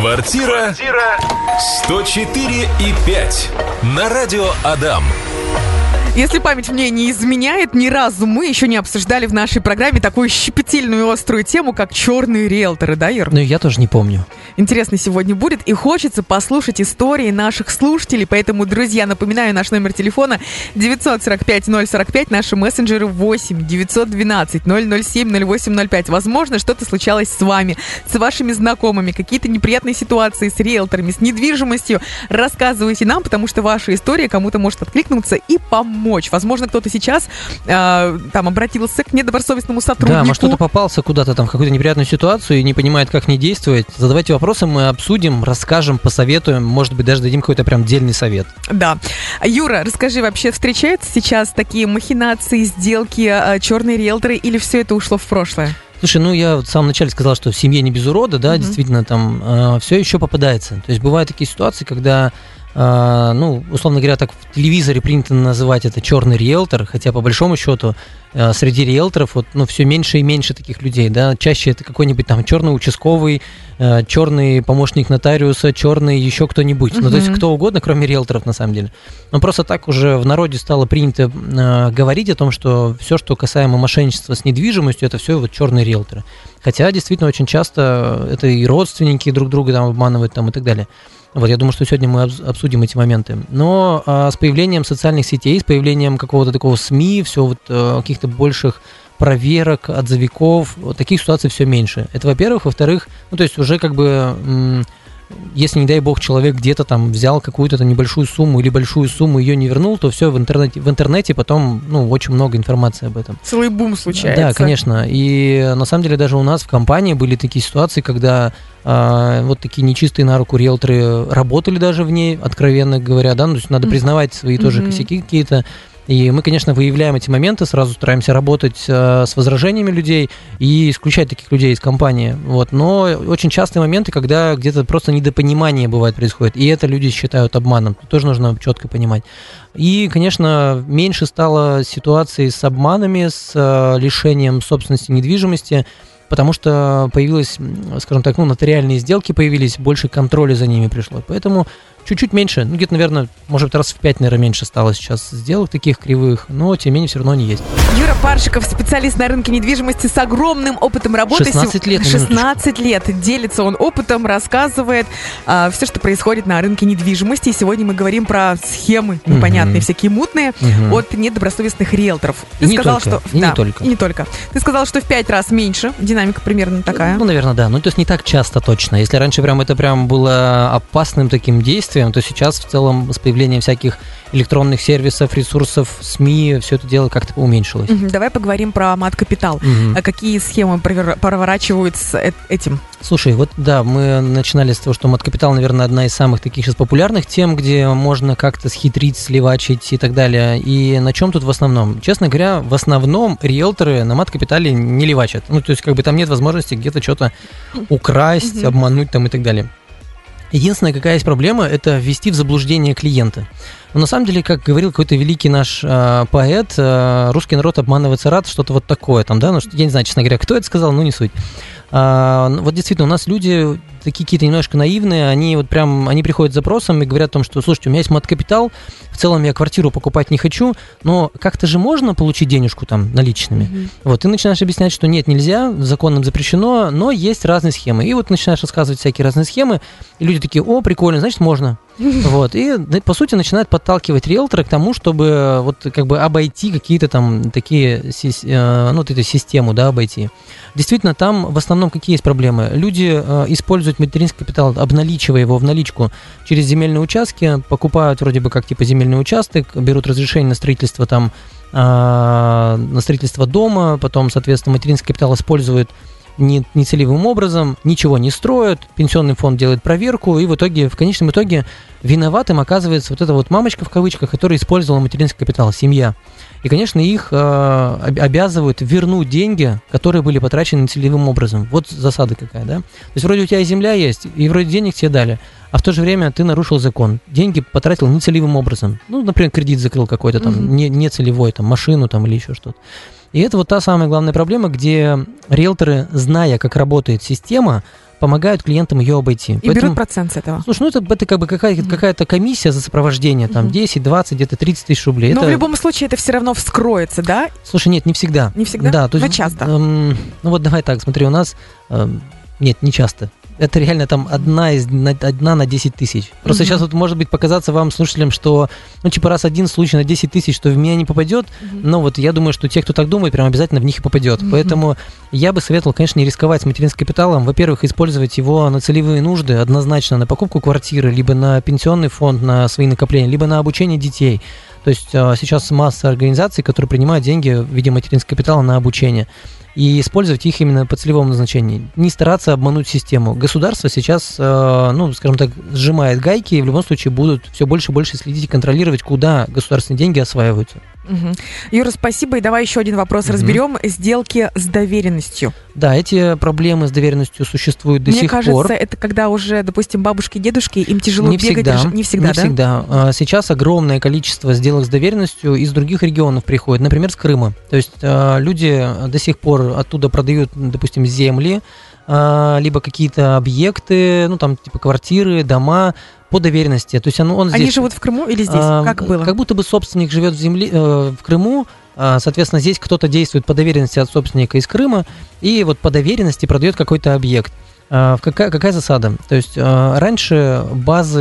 Квартира 104 и 5 на радио Адам. Если память мне не изменяет, ни разу мы еще не обсуждали в нашей программе такую щепетильную и острую тему, как черные риэлторы, да, Ир? Ну, я тоже не помню. Интересно сегодня будет, и хочется послушать истории наших слушателей, поэтому, друзья, напоминаю, наш номер телефона 945-045, наши мессенджеры 8 912 007 0805. Возможно, что-то случалось с вами, с вашими знакомыми, какие-то неприятные ситуации с риэлторами, с недвижимостью. Рассказывайте нам, потому что ваша история кому-то может откликнуться и помочь. Возможно, кто-то сейчас э, там обратился к недобросовестному сотруднику. Да, может, кто-то попался куда-то там в какую-то неприятную ситуацию и не понимает, как не действовать. Задавайте вопросы, мы обсудим, расскажем, посоветуем, может быть, даже дадим какой-то прям дельный совет. Да. Юра, расскажи, вообще встречаются сейчас такие махинации, сделки, э, черные риэлторы, или все это ушло в прошлое? Слушай, ну я в самом начале сказал, что в семье не без урода, да, Мгм. действительно там э, все еще попадается. То есть бывают такие ситуации, когда, ну, условно говоря, так в телевизоре принято называть это черный риэлтор, хотя по большому счету э, среди риэлторов вот, ну, все меньше и меньше таких людей, да, чаще это какой-нибудь там черный участковый, э, черный помощник нотариуса, черный еще кто-нибудь, ну, то есть кто угодно, кроме риэлторов на самом деле. Но просто так уже в народе стало принято говорить о том, что все, что касаемо мошенничества с недвижимостью, это все вот черные риэлторы. Хотя действительно очень часто это и родственники друг друга там обманывают там и так далее. Вот, я думаю, что сегодня мы обс- обсудим эти моменты. Но а, с появлением социальных сетей, с появлением какого-то такого СМИ, все вот э, каких-то больших проверок, отзывиков, вот таких ситуаций все меньше. Это, во-первых. Во-вторых, ну, то есть уже как бы если, не дай бог, человек где-то там взял какую-то там небольшую сумму или большую сумму, ее не вернул, то все в интернете, в интернете потом, ну, очень много информации об этом. Целый бум случается. Да, конечно. И на самом деле даже у нас в компании были такие ситуации, когда а, вот такие нечистые на руку риэлторы работали даже в ней, откровенно говоря, да, ну, то есть надо признавать свои тоже Мгм. косяки какие-то. И мы, конечно, выявляем эти моменты, сразу стараемся работать э, с возражениями людей и исключать таких людей из компании. Вот. Но очень частые моменты, когда где-то просто недопонимание бывает происходит, и это люди считают обманом. Тоже нужно четко понимать. И, конечно, меньше стало ситуаций с обманами, с э, лишением собственности недвижимости, потому что появилось, скажем так, ну, нотариальные сделки появились, больше контроля за ними пришло. Поэтому чуть-чуть меньше, ну, где-то, наверное, может быть, раз в пять, наверное, меньше стало сейчас сделок таких кривых, но, тем не менее, все равно они есть. Юра Паршиков, специалист на рынке недвижимости с огромным опытом работы. 16 лет, на 16 лет. Делится он опытом, рассказывает все, что происходит на рынке недвижимости. И сегодня мы говорим про схемы непонятные, Мгм. всякие мутные Мгм. от недобросовестных риэлторов. И не только, что... и не да, только. И не только. Ты сказал, что в пять раз меньше. Динамика примерно такая. Ну, наверное, да. Ну, то есть не так часто точно. Если раньше прям это прям было опасным таким действием, то сейчас в целом с появлением всяких электронных сервисов, ресурсов, СМИ, все это дело как-то уменьшилось. Мгм, Давай поговорим про мат-капитал. Мгм. А какие схемы проворачивают с э- этим? Слушай, вот да, мы начинали с того, что мат-капитал, наверное, одна из самых таких сейчас популярных тем, где можно как-то схитрить, сливачить и так далее. И на чем тут в основном? Честно говоря, в основном риэлторы на мат-капитале не ливачат. Ну, то есть, как бы там нет возможности где-то что-то украсть, Мгм. обмануть там и так далее. Единственная, какая есть проблема, это ввести в заблуждение клиента. Но на самом деле, как говорил какой-то великий наш э, поэт, э, русский народ обманывается рад, что-то вот такое там, да, ну, я не знаю, честно говоря, кто это сказал, ну, не суть. А, вот действительно, у нас люди такие какие-то немножко наивные, они вот прям, они приходят с запросом и говорят о том, что, слушайте, у меня есть мат-капитал, в целом я квартиру покупать не хочу, но как-то же можно получить денежку там наличными. Вот, ты начинаешь объяснять, что нет, нельзя, законом запрещено, но есть разные схемы. И вот начинаешь рассказывать всякие разные схемы, и люди такие, о, прикольно, значит, можно. Вот, и, по сути, начинают подталкивать риэлтора к тому, чтобы вот как бы обойти какие-то там такие, э, ну, вот эту систему, да, обойти. Действительно, там в основном какие есть проблемы? Люди э, используют материнский капитал, обналичивая его в наличку через земельные участки, покупают вроде бы как типа земельный участок, берут разрешение на строительство там, а, на строительство дома, потом, соответственно, материнский капитал используют не, нецелевым образом, ничего не строят, пенсионный фонд делает проверку, и в итоге, в конечном итоге, виноватым оказывается вот эта вот мамочка в кавычках, которая использовала материнский капитал, семья. И, конечно, их э, об- обязывают вернуть деньги, которые были потрачены нецелевым образом. Вот засада какая, да? То есть вроде у тебя и земля есть, и вроде денег тебе дали, а в то же время ты нарушил закон. Деньги потратил нецелевым образом. Ну, например, кредит закрыл какой-то там, Мгм. не, нецелевой, там, машину там или еще что-то. И это вот та самая главная проблема, где риэлторы, зная, как работает система, помогают клиентам ее обойти. И Поэтому, берут процент с этого. Слушай, ну это, это как бы какая-то, какая-то комиссия за сопровождение, там, mm-hmm. 10, 20, где-то 30 тысяч рублей. Но это... в любом случае это все равно вскроется, да? Слушай, нет, не всегда. Не всегда? Да, то есть, Но часто. Эм, ну вот давай так, смотри, у нас... Эм, нет, не часто это реально там одна, из, одна на 10 тысяч. Просто угу. сейчас вот может быть показаться вам, слушателям, что, ну, типа, раз один случай на 10 тысяч, что в меня не попадет, угу. но вот я думаю, что те, кто так думает, прям обязательно в них и попадет. Угу. Поэтому я бы советовал, конечно, не рисковать с материнским капиталом. Во-первых, использовать его на целевые нужды, однозначно на покупку квартиры, либо на пенсионный фонд, на свои накопления, либо на обучение детей. То есть а, сейчас масса организаций, которые принимают деньги в виде материнского капитала на обучение и использовать их именно по целевому назначению. Не стараться обмануть систему. Государство сейчас, э, ну, скажем так, сжимает гайки и в любом случае будут все больше и больше следить и контролировать, куда государственные деньги осваиваются. Угу. Юра, спасибо. И давай еще один вопрос угу. разберем. Сделки с доверенностью. Да, эти проблемы с доверенностью существуют до Мне сих кажется, пор. Мне кажется, это когда уже, допустим, бабушки, дедушки, им тяжело не бегать. Всегда, не всегда, не да? всегда. А, сейчас огромное количество сделок с доверенностью из других регионов приходит, например, с Крыма. То есть а, люди до сих пор оттуда продают, допустим, земли, а, либо какие-то объекты, ну там типа квартиры, дома, по доверенности. То есть он, он здесь... Они живут в Крыму или здесь? А, как было? Как будто бы собственник живет в, земле, э, в Крыму, а, соответственно, здесь кто-то действует по доверенности от собственника из Крыма, и вот по доверенности продает какой-то объект. А, какая, какая засада? То есть а, раньше базы,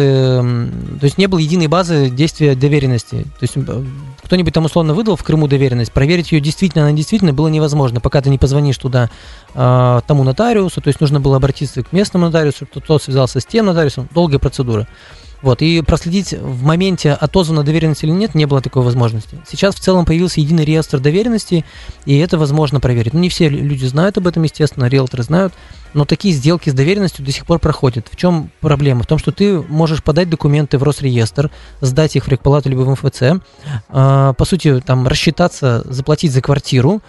то есть не было единой базы действия доверенности. То есть кто-нибудь там условно выдал в Крыму доверенность, проверить ее действительно, она действительно было невозможно, пока ты не позвонишь туда тому нотариусу, то есть нужно было обратиться к местному нотариусу, тот связался с тем нотариусом, долгая процедура. Вот, и проследить в моменте, отозвана доверенность или нет, не было такой возможности. Сейчас в целом появился единый реестр доверенности, и это возможно проверить. Ну, не все люди знают об этом, естественно, риэлторы знают, но такие сделки с доверенностью до сих пор проходят. В чем проблема? В том, что ты можешь подать документы в Росреестр, сдать их в рекпалату либо в МФЦ, а, по сути, там, рассчитаться, заплатить за квартиру,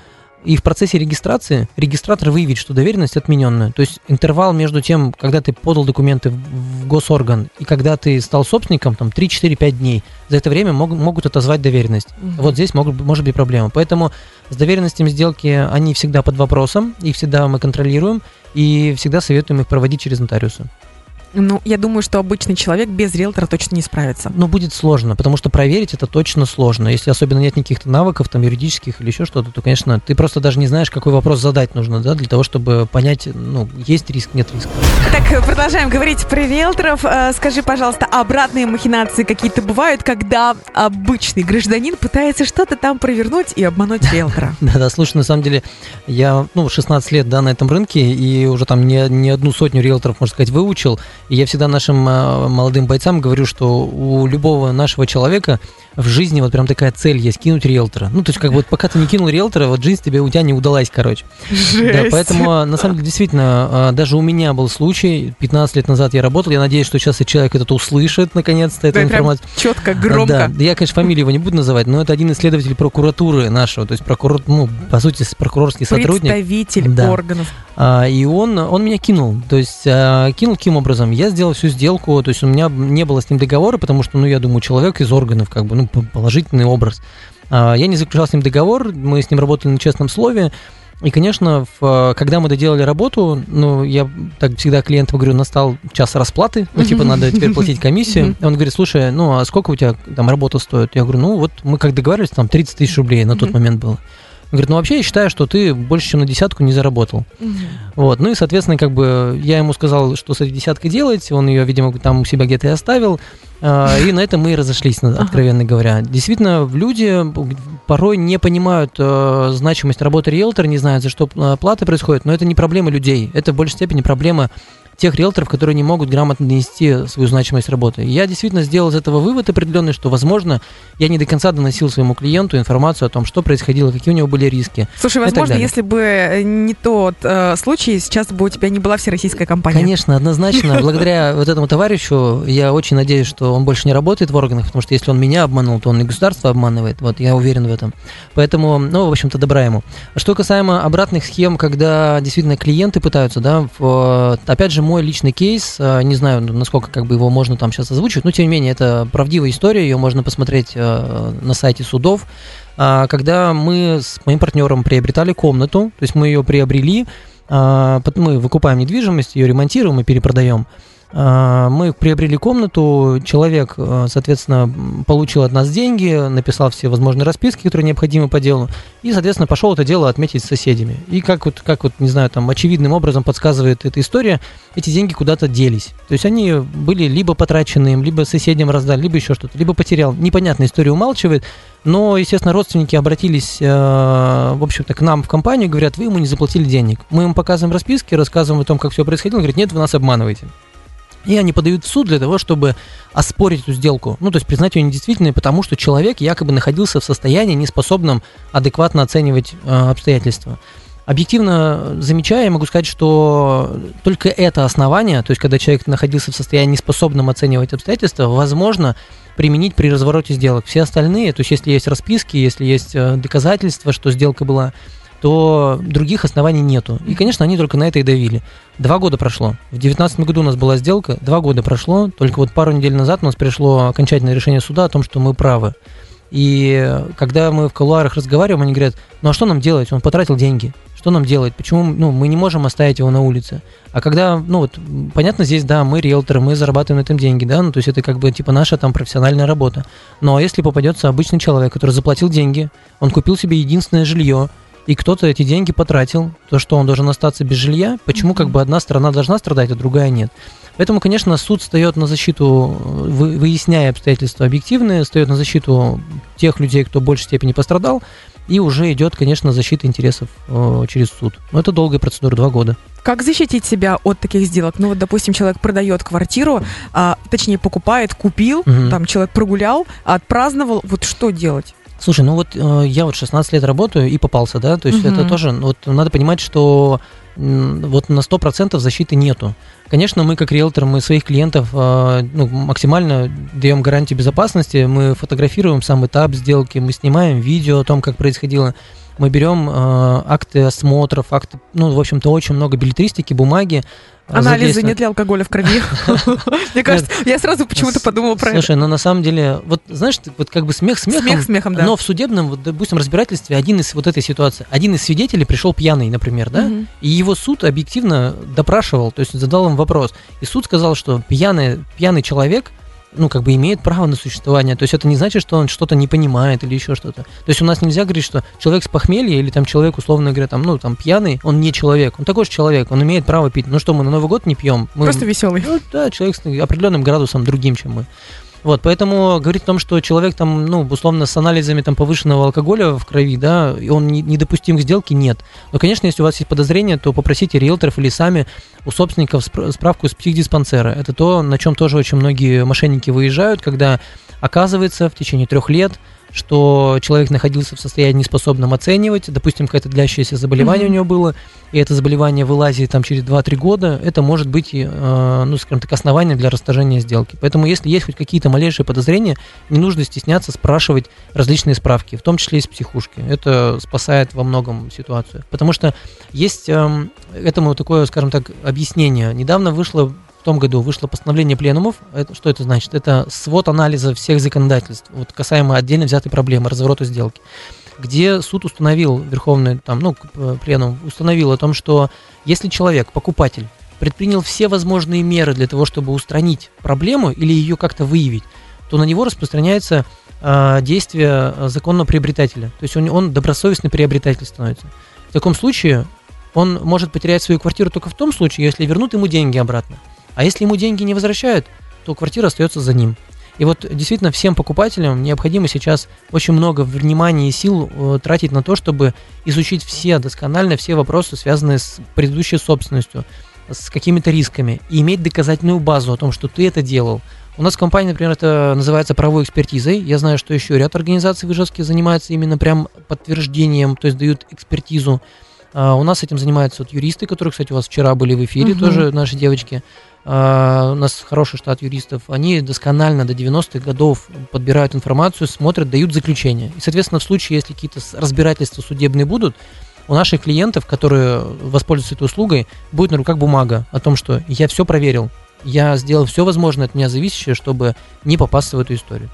и в процессе регистрации регистратор выявит, что доверенность отмененная. То есть интервал между тем, когда ты подал документы в госорган и когда ты стал собственником, там 3, 4, 5 дней. За это время мог, могут отозвать доверенность. Угу. Вот здесь могут, может быть проблема. Поэтому с доверенностями сделки, они всегда под вопросом, их всегда мы контролируем и всегда советуем их проводить через нотариуса. Ну, я думаю, что обычный человек без риэлтора точно не справится. Но будет сложно, потому что проверить это точно сложно. Если особенно нет никаких навыков, там, юридических или еще что-то, то, конечно, ты просто даже не знаешь, какой вопрос задать нужно, да, для того, чтобы понять, ну, есть риск, нет риска. Так, продолжаем говорить про риэлторов. Э, скажи, пожалуйста, обратные махинации какие-то бывают, когда обычный гражданин пытается что-то там провернуть и обмануть риэлтора? Да-да, слушай, на самом деле, я, ну, 16 лет, да, на этом рынке, и уже там не, не одну сотню риэлторов, можно сказать, выучил, и я всегда нашим э, молодым бойцам говорю, что у любого нашего человека в жизни вот прям такая цель есть, кинуть риэлтора. Ну, то есть как бы вот пока ты не кинул риэлтора, вот жизнь тебе у тебя не удалась, короче. Жесть. Да, поэтому на самом деле действительно, э, даже у меня был случай, 15 лет назад я работал, я надеюсь, что сейчас и человек этот услышит наконец-то эту информацию. четко, громко. Да, я, конечно, фамилию его не буду называть, но это один исследователь прокуратуры нашего, то есть прокурор, ну, по сути, прокурорский сотрудник. Представитель да. органов. А, и он, он меня кинул, то есть а, кинул каким образом? Я сделал всю сделку, то есть у меня не было с ним договора, потому что, ну, я думаю, человек из органов, как бы, ну, положительный образ. А, я не заключал с ним договор, мы с ним работали на честном слове, и, конечно, в, когда мы доделали работу, ну, я так всегда клиентам говорю, настал час расплаты, ну, типа, надо теперь платить комиссию. И он говорит, слушай, ну, а сколько у тебя там работа стоит? Я говорю, ну, вот мы как договаривались, там 30 тысяч рублей на тот момент было. Говорит, ну вообще я считаю, что ты больше, чем на десятку не заработал. Угу. Вот, ну и, соответственно, как бы я ему сказал, что с этой десяткой делать, он ее, видимо, там у себя где-то и оставил, э, и на этом мы и разошлись, откровенно говоря. Действительно, люди порой не понимают э, значимость работы риэлтора, не знают, за что э, плата происходит, но это не проблема людей, это в большей степени проблема тех риэлторов, которые не могут грамотно донести свою значимость работы. Я действительно сделал из этого вывод определенный, что, возможно, я не до конца доносил своему клиенту информацию о том, что происходило, какие у него были риски. Слушай, возможно, если бы э, не тот э, случай, сейчас бы у тебя не была всероссийская компания. Конечно, однозначно. Благодаря вот этому товарищу я очень надеюсь, что он больше не работает в органах, потому что если он меня обманул, то он и государство обманывает. Вот я уверен в этом. Поэтому, ну, в общем-то, добра ему. Что касаемо обратных схем, когда действительно клиенты пытаются, да, в, опять же, мой личный кейс, э, не знаю, насколько как бы его можно там сейчас озвучить, но тем не менее это правдивая история, ее можно посмотреть э, на сайте судов. А, когда мы с моим партнером приобретали комнату, то есть мы ее приобрели, А, мы выкупаем недвижимость, ее ремонтируем и перепродаем. А, мы приобрели комнату, человек, а, соответственно, получил от нас деньги, написал все возможные расписки, которые необходимы по делу, и, соответственно, пошел это дело отметить с соседями. И как вот, как вот, не знаю, там очевидным образом подсказывает эта история, эти деньги куда-то делись. То есть они были либо потрачены им, либо соседям раздали, либо еще что-то, либо потерял. Непонятная история умалчивает, но, естественно, родственники обратились, э, в общем-то, к нам в компанию, говорят, вы ему не заплатили денег. Мы им показываем расписки, рассказываем о том, как все происходило, он говорит, нет, вы нас обманываете. И они подают в суд для того, чтобы оспорить эту сделку. Ну, то есть признать ее недействительной, потому что человек якобы находился в состоянии, неспособном адекватно оценивать э, обстоятельства. Объективно замечая, я могу сказать, что только это основание, то есть когда человек находился в состоянии неспособном оценивать обстоятельства, возможно применить при развороте сделок. Все остальные, то есть если есть расписки, если есть э, доказательства, что сделка была то других оснований нету. И, конечно, они только на это и давили. Два года прошло. В 2019 году у нас была сделка, два года прошло, только вот пару недель назад у нас пришло окончательное решение суда о том, что мы правы. И когда мы в колуарах разговариваем, они говорят, ну а что нам делать? Он потратил деньги. Что нам делать? Почему ну, мы не можем оставить его на улице? А когда, ну вот, понятно, здесь, да, мы риэлторы, мы зарабатываем на этом деньги, да, ну то есть это как бы типа наша там профессиональная работа. Но если попадется обычный человек, который заплатил деньги, он купил себе единственное жилье, и кто-то эти деньги потратил, то что он должен остаться без жилья, почему как бы одна сторона должна страдать, а другая нет. Поэтому, конечно, суд встает на защиту, выясняя обстоятельства объективные, встает на защиту тех людей, кто в большей степени пострадал, и уже идет, конечно, защита интересов э, через суд. Но это долгая процедура, два года. Как защитить себя от таких сделок? Ну вот, допустим, человек продает квартиру, а, точнее покупает, купил, угу. там человек прогулял, отпраздновал, вот что делать? Слушай, ну вот э, я вот 16 лет работаю и попался, да, то есть угу. это тоже, вот надо понимать, что вот на 100% защиты нету. Конечно, мы как риэлтор, мы своих клиентов э, ну, максимально даем гарантию безопасности, мы фотографируем сам этап сделки, мы снимаем видео о том, как происходило мы берем э, акты осмотров, акты, ну, в общем-то, очень много билетристики, бумаги, Анализы нет ли алкоголя в крови? Мне кажется, я сразу почему-то подумала про это. Слушай, ну на самом деле, вот знаешь, вот как бы смех смехом. Смех смехом, да. Но в судебном, вот, допустим, разбирательстве один из вот этой ситуации, один из свидетелей пришел пьяный, например, да, и его суд объективно допрашивал, то есть задал им вопрос. И суд сказал, что пьяный, пьяный человек ну, как бы имеет право на существование. То есть это не значит, что он что-то не понимает или еще что-то. То есть у нас нельзя говорить, что человек с похмелья или там человек, условно говоря, там, ну, там, пьяный, он не человек. Он такой же человек, он имеет право пить. Ну что, мы на Новый год не пьем? Мы, Просто веселый. Ну, да, человек с определенным градусом другим, чем мы. Вот, поэтому говорить о том, что человек там, ну, условно, с анализами там повышенного алкоголя в крови, да, и он не, недопустим к сделке, нет. Но, конечно, если у вас есть подозрение, то попросите риэлторов или сами у собственников справку из психдиспансера. Это то, на чем тоже очень многие мошенники выезжают, когда оказывается в течение трех лет что человек находился в состоянии неспособном оценивать, допустим, какое-то длящееся заболевание mm-hmm. у него было, и это заболевание вылазит там через 2-3 года, это может быть, э, ну, скажем так, основание для расторжения сделки. Поэтому, если есть хоть какие-то малейшие подозрения, не нужно стесняться спрашивать различные справки, в том числе из психушки. Это спасает во многом ситуацию. Потому что есть э, этому такое, скажем так, объяснение. Недавно вышло в том году вышло постановление пленумов. Это, что это значит? Это свод анализа всех законодательств, вот касаемо отдельно взятой проблемы разворота сделки, где суд установил, Верховный там, ну, э, пленум установил о том, что если человек, покупатель, предпринял все возможные меры для того, чтобы устранить проблему или ее как-то выявить, то на него распространяется э, действие законного приобретателя. То есть он, он добросовестный приобретатель становится. В таком случае он может потерять свою квартиру только в том случае, если вернут ему деньги обратно. А если ему деньги не возвращают, то квартира остается за ним. И вот действительно всем покупателям необходимо сейчас очень много внимания и сил э, тратить на то, чтобы изучить все досконально все вопросы, связанные с предыдущей собственностью, с какими-то рисками, и иметь доказательную базу о том, что ты это делал. У нас в компании, например, это называется правовой экспертизой. Я знаю, что еще ряд организаций в Ижевске занимаются именно прям подтверждением, то есть дают экспертизу. А у нас этим занимаются вот юристы, которые, кстати, у вас вчера были в эфире, угу. тоже наши девочки. Uh, у нас хороший штат юристов, они досконально до 90-х годов подбирают информацию, смотрят, дают заключение. И, соответственно, в случае, если какие-то разбирательства судебные будут, у наших клиентов, которые воспользуются этой услугой, будет на руках бумага о том, что я все проверил, я сделал все возможное от меня зависящее, чтобы не попасться в эту историю.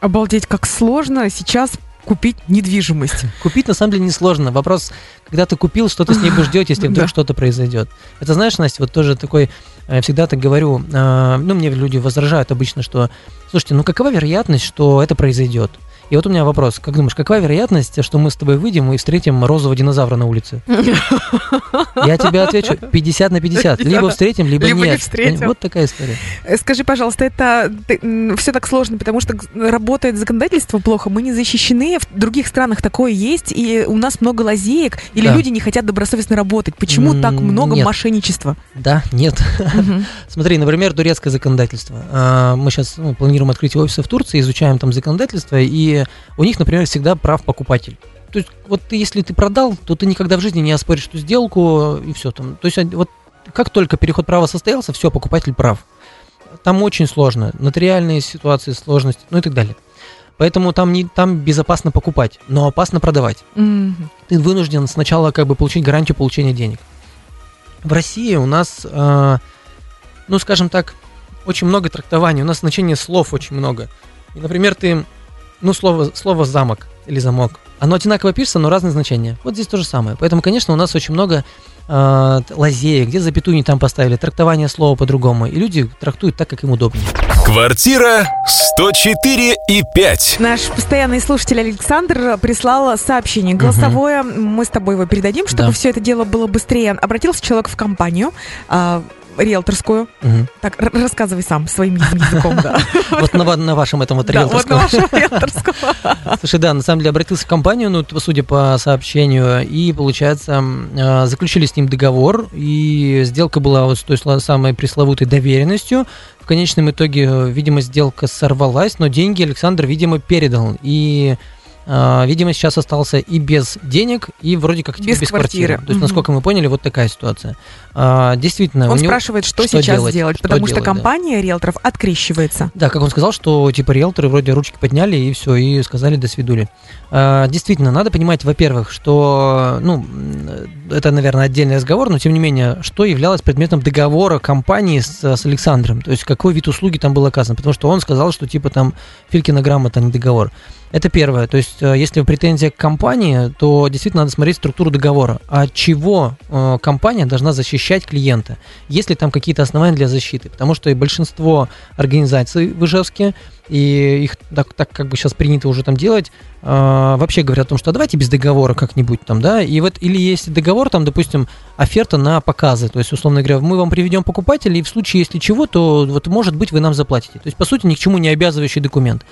Обалдеть, как сложно сейчас купить недвижимость? Купить на самом деле несложно. Вопрос, когда ты купил, что ты с ней будешь делать, если вдруг Да. что-то произойдет. Это знаешь, Настя, вот тоже такой, э, всегда так говорю, э, ну, мне люди возражают обычно, что, слушайте, ну, какова вероятность, что это произойдет? И вот у меня вопрос, как думаешь, какова вероятность, что мы с тобой выйдем и встретим розового динозавра на улице? Я тебе отвечу, 50 на 50. 50. Либо встретим, либо, Либо не нет. встретим. Вот такая история. Э, Скажи, пожалуйста, это все так сложно, потому что работает законодательство плохо, мы не защищены, в других странах такое есть, и у нас много лазеек, или Да. люди не хотят добросовестно работать. Почему М, так много нет. мошенничества? Да, нет. Смотри, например, турецкое законодательство. А, Мы сейчас планируем открыть офисы в Турции, изучаем там законодательство, и у них, например, всегда прав покупатель. То есть, вот ты, если ты продал, то ты никогда в жизни не оспоришь эту сделку, и все там. То есть, вот как только переход права состоялся, все, покупатель прав. Там очень сложно, нотариальные ситуации, сложности, ну и так далее. Поэтому там, не, там безопасно покупать, но опасно продавать Мгм. ты вынужден сначала как бы получить гарантию получения денег. В России у нас, э, ну, скажем так, очень много трактований, у нас значение слов очень много. И, например, ты, ну, слово, слово замок или замок, оно одинаково пишется, но разные значения. Вот здесь то же самое. Поэтому, конечно, у нас очень много э, лазеек, где запятую не там поставили, трактование слова по-другому. И люди трактуют так, как им удобнее. Квартира 104 и 5. Наш постоянный слушатель Александр прислал сообщение голосовое. Мы с тобой его передадим, чтобы Да. все это дело было быстрее. Обратился человек в компанию а, риэлторскую. Мгм. Так, рассказывай сам своим языком, да. Вот на, ва- на вашем этом вот Да, вот на риэлторском. вашем риэлторском. Слушай, да, на самом деле обратился в компанию, ну, судя по сообщению, и, получается, э, заключили с ним договор, и сделка была вот с той самой пресловутой доверенностью. В конечном итоге, э, видимо, сделка сорвалась, но деньги Александр, видимо, передал. И, видимо, сейчас остался и без денег, и вроде как Без без, квартиры. квартиры. То есть, Мгм. насколько мы поняли, вот такая ситуация. А, действительно, Он него- спрашивает, что, что сейчас делать? делать, Что потому что делать, да. компания риэлторов открещивается. Да, как он сказал, что типа риэлторы вроде ручки подняли и все, и сказали до свидули. А, действительно, надо понимать, во-первых, что, ну, это, наверное, отдельный разговор, но тем не менее, что являлось предметом договора компании с, с Александром, то есть какой вид услуги там был оказан, потому что он сказал, что типа там Филькина грамота, а не договор. Это первое, то есть э, если претензия к компании, то действительно надо смотреть структуру договора. От чего э, компания должна защищать клиента? Есть ли там какие-то основания для защиты? Потому что и большинство организаций в Ижевске, и их так, так как бы сейчас принято уже там делать, э, вообще говорят о том, что а давайте без договора как-нибудь там, да, и вот или есть договор, там, допустим, оферта на показы, то есть, условно говоря, мы вам приведем покупателя, и в случае, если чего, то вот может быть вы нам заплатите. То есть, по сути, ни к чему не обязывающий документ.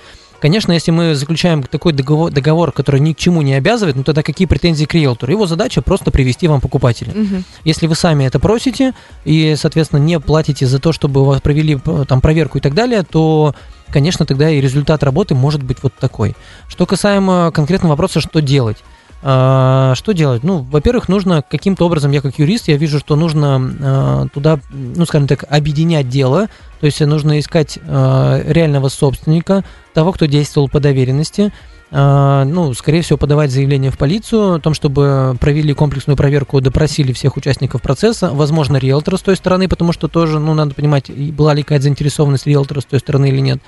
Конечно, если мы заключаем такой договор, договор, который ни к чему не обязывает, ну тогда какие претензии к риэлтору? Его задача просто привести вам покупателя. Мгм. Если вы сами это просите и, соответственно, не платите за то, чтобы у вас провели п- там проверку и так далее, то, конечно, тогда и результат работы может быть вот такой. Что касаемо конкретного вопроса, что делать? А, Что делать? Ну, во-первых, нужно каким-то образом, я как юрист, я вижу, что нужно а, туда, ну, скажем так, объединять дело, то есть нужно искать а, реального собственника, того, кто действовал по доверенности, ну, скорее всего, подавать заявление в полицию о том, чтобы провели комплексную проверку, допросили всех участников процесса, возможно, риэлтора с той стороны, потому что тоже, ну, надо понимать, была ли какая-то заинтересованность риэлтора с той стороны или нет.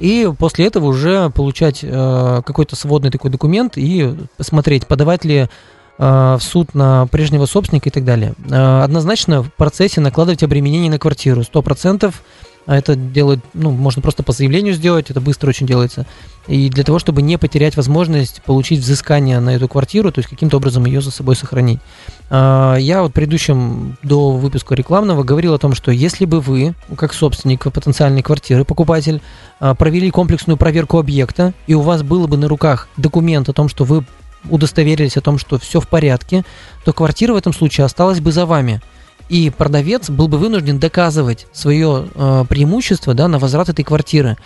И после этого уже получать э, какой-то сводный такой документ и посмотреть, подавать ли э, в суд на прежнего собственника и так далее. Э, однозначно в процессе накладывать обременение на квартиру 100%. А это делать, ну, можно просто по заявлению сделать, это быстро очень делается. И для того, чтобы не потерять возможность получить взыскание на эту квартиру, то есть каким-то образом ее за собой сохранить. А, Я вот в предыдущем до выпуска рекламного говорил о том, что если бы вы, как собственник потенциальной квартиры, покупатель, а, провели комплексную проверку объекта, и у вас было бы на руках документ о том, что вы удостоверились о том, что все в порядке, то квартира в этом случае осталась бы за вами. И продавец был бы вынужден доказывать свое э, преимущество да, на возврат этой квартиры.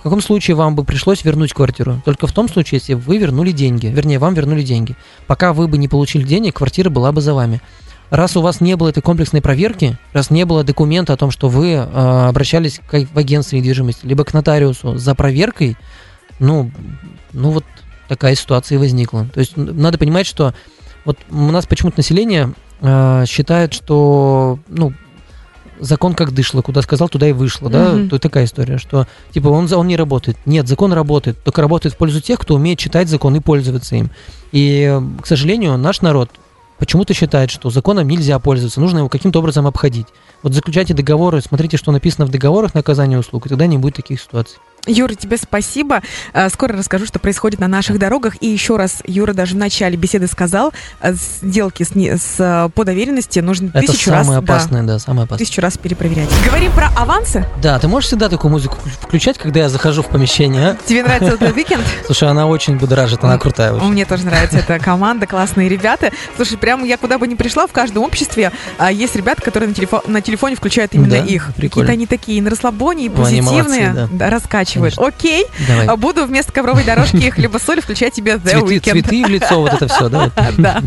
В каком случае вам бы пришлось вернуть квартиру? Только в том случае, если вы вернули деньги. Вернее, вам вернули деньги. Пока вы бы не получили денег, квартира была бы за вами. Раз у вас не было этой комплексной проверки, раз не было документа о том, что вы э, обращались к, в агентство недвижимости, либо к нотариусу за проверкой, ну, ну вот такая ситуация и возникла. То есть надо понимать, что вот у нас почему-то население э, считает, что ну, закон как дышло, куда сказал, туда и вышло, да, Мгм. то такая история, что типа он, он не работает. Нет, закон работает, только работает в пользу тех, кто умеет читать закон и пользоваться им. И, к сожалению, наш народ почему-то считает, что законом нельзя пользоваться, нужно его каким-то образом обходить. Вот заключайте договоры, смотрите, что написано в договорах на оказание услуг, и тогда не будет таких ситуаций. Юра, тебе спасибо. А, Скоро расскажу, что происходит на наших дорогах. И еще раз, Юра даже в начале беседы сказал, а, сделки с, с, а, по доверенности нужно Это тысячу раз, самое да, опасное, да, самое опасное. тысячу раз перепроверять. Говорим про авансы. Да, ты можешь всегда такую музыку включать, когда я захожу в помещение, а? Тебе нравится The Weekend? Слушай, она очень будоражит, она крутая очень. Мне тоже нравится эта команда, классные ребята. Слушай, прям я куда бы ни пришла, в каждом обществе а, есть ребята, которые на, телефо- на телефоне включают именно Да, их. прикольно. Какие-то они такие на расслабоне, и позитивные, молодцы, да, раскачивают. Конечно. Окей, Давай. а буду вместо ковровой дорожки хлеба-соль включать тебе The Цветы, Weekend. цветы в лицо, вот это все, да? Да.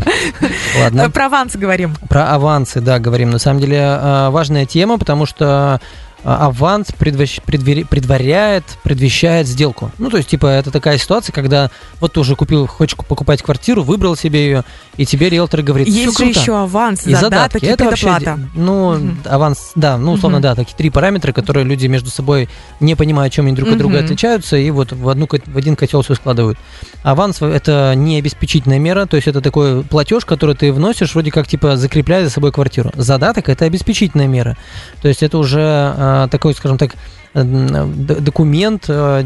Ладно. Про аванс говорим. Про авансы, да, говорим. На самом деле э, важная тема, потому что аванс предвощ- предвери- предваряет, предвещает сделку. Ну, то есть, типа, это такая ситуация, когда вот ты уже купил, хочешь покупать квартиру, выбрал себе ее, и тебе риэлтор говорит, «Всё Есть же круто». еще аванс, И задаток и Это вообще, предоплата. де- ну, Мгм. аванс, да, ну, условно, Мгм. да, такие три параметра, которые люди между собой не понимают, чем они друг от друга отличаются, и вот в, одну, в один котел все складывают. Аванс – это не обеспечительная мера, то есть это такой платеж, который ты вносишь, вроде как, типа, закрепляя за собой квартиру. Задаток – это обеспечительная мера, то есть это уже а, такой, скажем так, документ, э,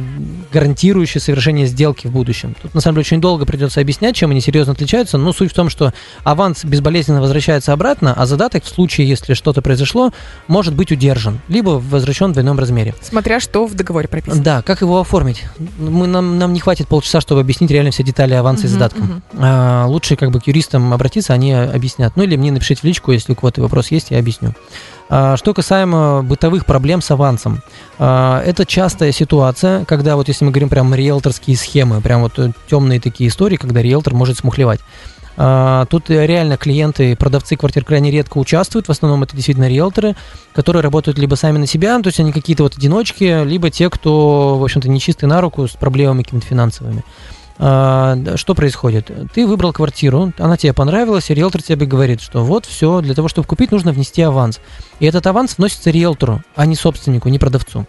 гарантирующий совершение сделки в будущем. Тут, на самом деле, очень долго придется объяснять, чем они серьезно отличаются, но суть в том, что аванс безболезненно возвращается обратно, а задаток в случае, если что-то произошло, может быть удержан, либо возвращен в двойном размере. Смотря что в договоре прописано. Да, как его оформить? Мы, нам, нам не хватит полчаса, чтобы объяснить реально все детали аванса и Мгм, задатка. мгм. А, лучше как бы к юристам обратиться, они объяснят. Ну или мне напишите в личку, если у кого-то вопрос есть, я объясню. А, Что касаемо бытовых проблем с авансом, а, это частая ситуация, когда вот если мы говорим прям риэлторские схемы, прям вот э, темные такие истории, когда риэлтор может смухлевать. А, Тут реально клиенты, продавцы квартир крайне редко участвуют, в основном это действительно риэлторы, которые работают либо сами на себя, то есть они какие-то вот одиночки, либо те, кто, в общем-то, нечистый на руку с проблемами какими-то финансовыми. А, Что происходит? Ты выбрал квартиру, она тебе понравилась, и риэлтор тебе говорит, что вот все, для того, чтобы купить, нужно внести аванс. И этот аванс вносится риэлтору, а не собственнику, не продавцу.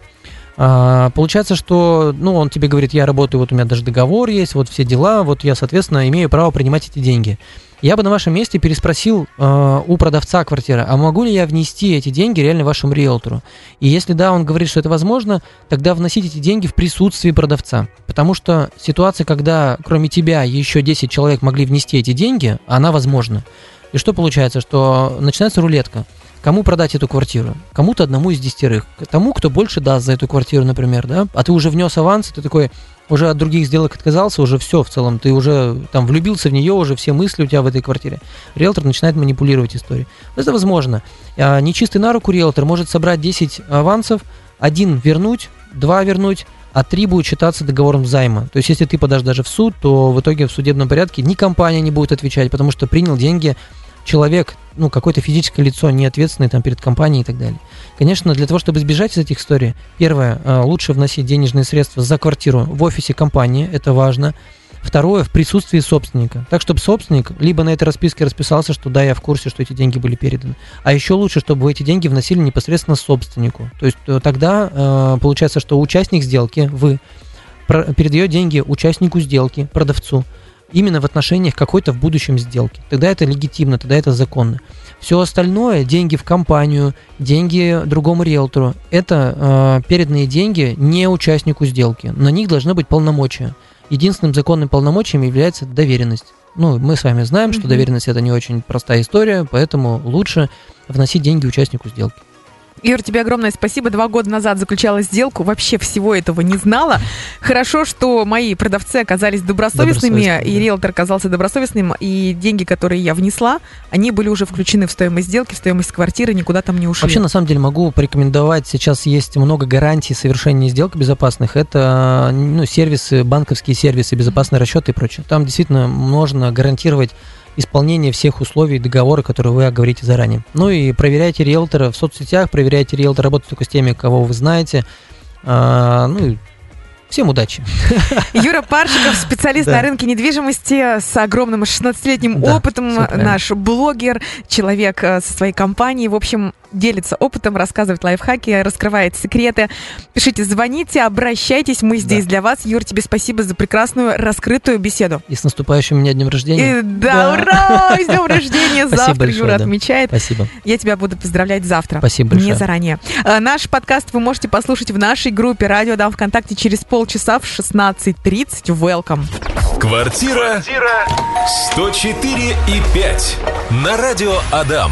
А, Получается, что, ну, он тебе говорит, я работаю, вот у меня даже договор есть, вот все дела, вот я, соответственно, имею право принимать эти деньги. Я бы на вашем месте переспросил э, у продавца квартиры, а могу ли я внести эти деньги реально вашему риэлтору? И если да, он говорит, что это возможно, тогда вносить эти деньги в присутствии продавца. Потому что ситуация, когда кроме тебя еще 10 человек могли внести эти деньги, она возможна. И что получается? Что начинается рулетка. Кому продать эту квартиру? Кому-то одному из десятерых. Тому, кто больше даст за эту квартиру, например, да? А ты уже внес аванс, ты такой, уже от других сделок отказался, уже все в целом, ты уже там влюбился в нее, уже все мысли у тебя в этой квартире. Риэлтор начинает манипулировать историей. Это возможно. А, Нечистый на руку риэлтор может собрать 10 авансов, один вернуть, два вернуть, а три будет считаться договором займа. То есть, если ты подашь даже в суд, то в итоге в судебном порядке ни компания не будет отвечать, потому что принял деньги человек, ну, какое-то физическое лицо, не ответственный там перед компанией и так далее. Конечно, для того, чтобы избежать из этих историй, первое, э, лучше вносить денежные средства за квартиру в офисе компании, это важно. Второе, в присутствии собственника. Так, чтобы собственник либо на этой расписке расписался, что да, я в курсе, что эти деньги были переданы. А еще лучше, чтобы вы эти деньги вносили непосредственно собственнику. То есть э, тогда э, получается, что участник сделки, вы, передает деньги участнику сделки, продавцу, именно в отношениях какой-то в будущем сделки. Тогда это легитимно, тогда это законно. Все остальное, деньги в компанию, деньги другому риэлтору, это э, переданные деньги не участнику сделки. На них должны быть полномочия. Единственным законным полномочием является доверенность. Ну, мы с вами знаем, что доверенность это не очень простая история, поэтому лучше вносить деньги участнику сделки. Ир, тебе огромное спасибо. Два года назад заключала сделку, вообще всего этого не знала. Хорошо, что мои продавцы оказались добросовестными, Добросовестными, и риэлтор оказался добросовестным, и деньги, которые я внесла, они были уже включены в стоимость сделки, в стоимость квартиры, никуда там не ушли. Вообще, на самом деле, могу порекомендовать, сейчас есть много гарантий совершения сделок безопасных. Это ну, сервисы, банковские сервисы, безопасные расчеты и прочее. Там действительно можно гарантировать исполнение всех условий договора, которые вы оговорите заранее. Ну и проверяйте риэлтора в соцсетях, проверяйте риэлтора, работать только с теми, кого вы знаете. А, ну и Всем удачи. Юра Паршиков, специалист Да. на рынке недвижимости с огромным 16-летним Да, опытом, наш блогер, человек э, со своей компанией, в общем, делится опытом, рассказывает лайфхаки, раскрывает секреты. Пишите, звоните, обращайтесь, мы здесь для вас. Юр, тебе спасибо за прекрасную раскрытую беседу. И с наступающим меня днем рождения. И, да, ура! С днем рождения! Спасибо Завтра большое, Юра да. отмечает. Спасибо. Я тебя буду поздравлять завтра. Спасибо большое. Не заранее. А, Наш подкаст вы можете послушать в нашей группе «Радио Дам ВКонтакте» через полчаса в 16.30. Welcome. Квартира 104 и 5 на радио Адам.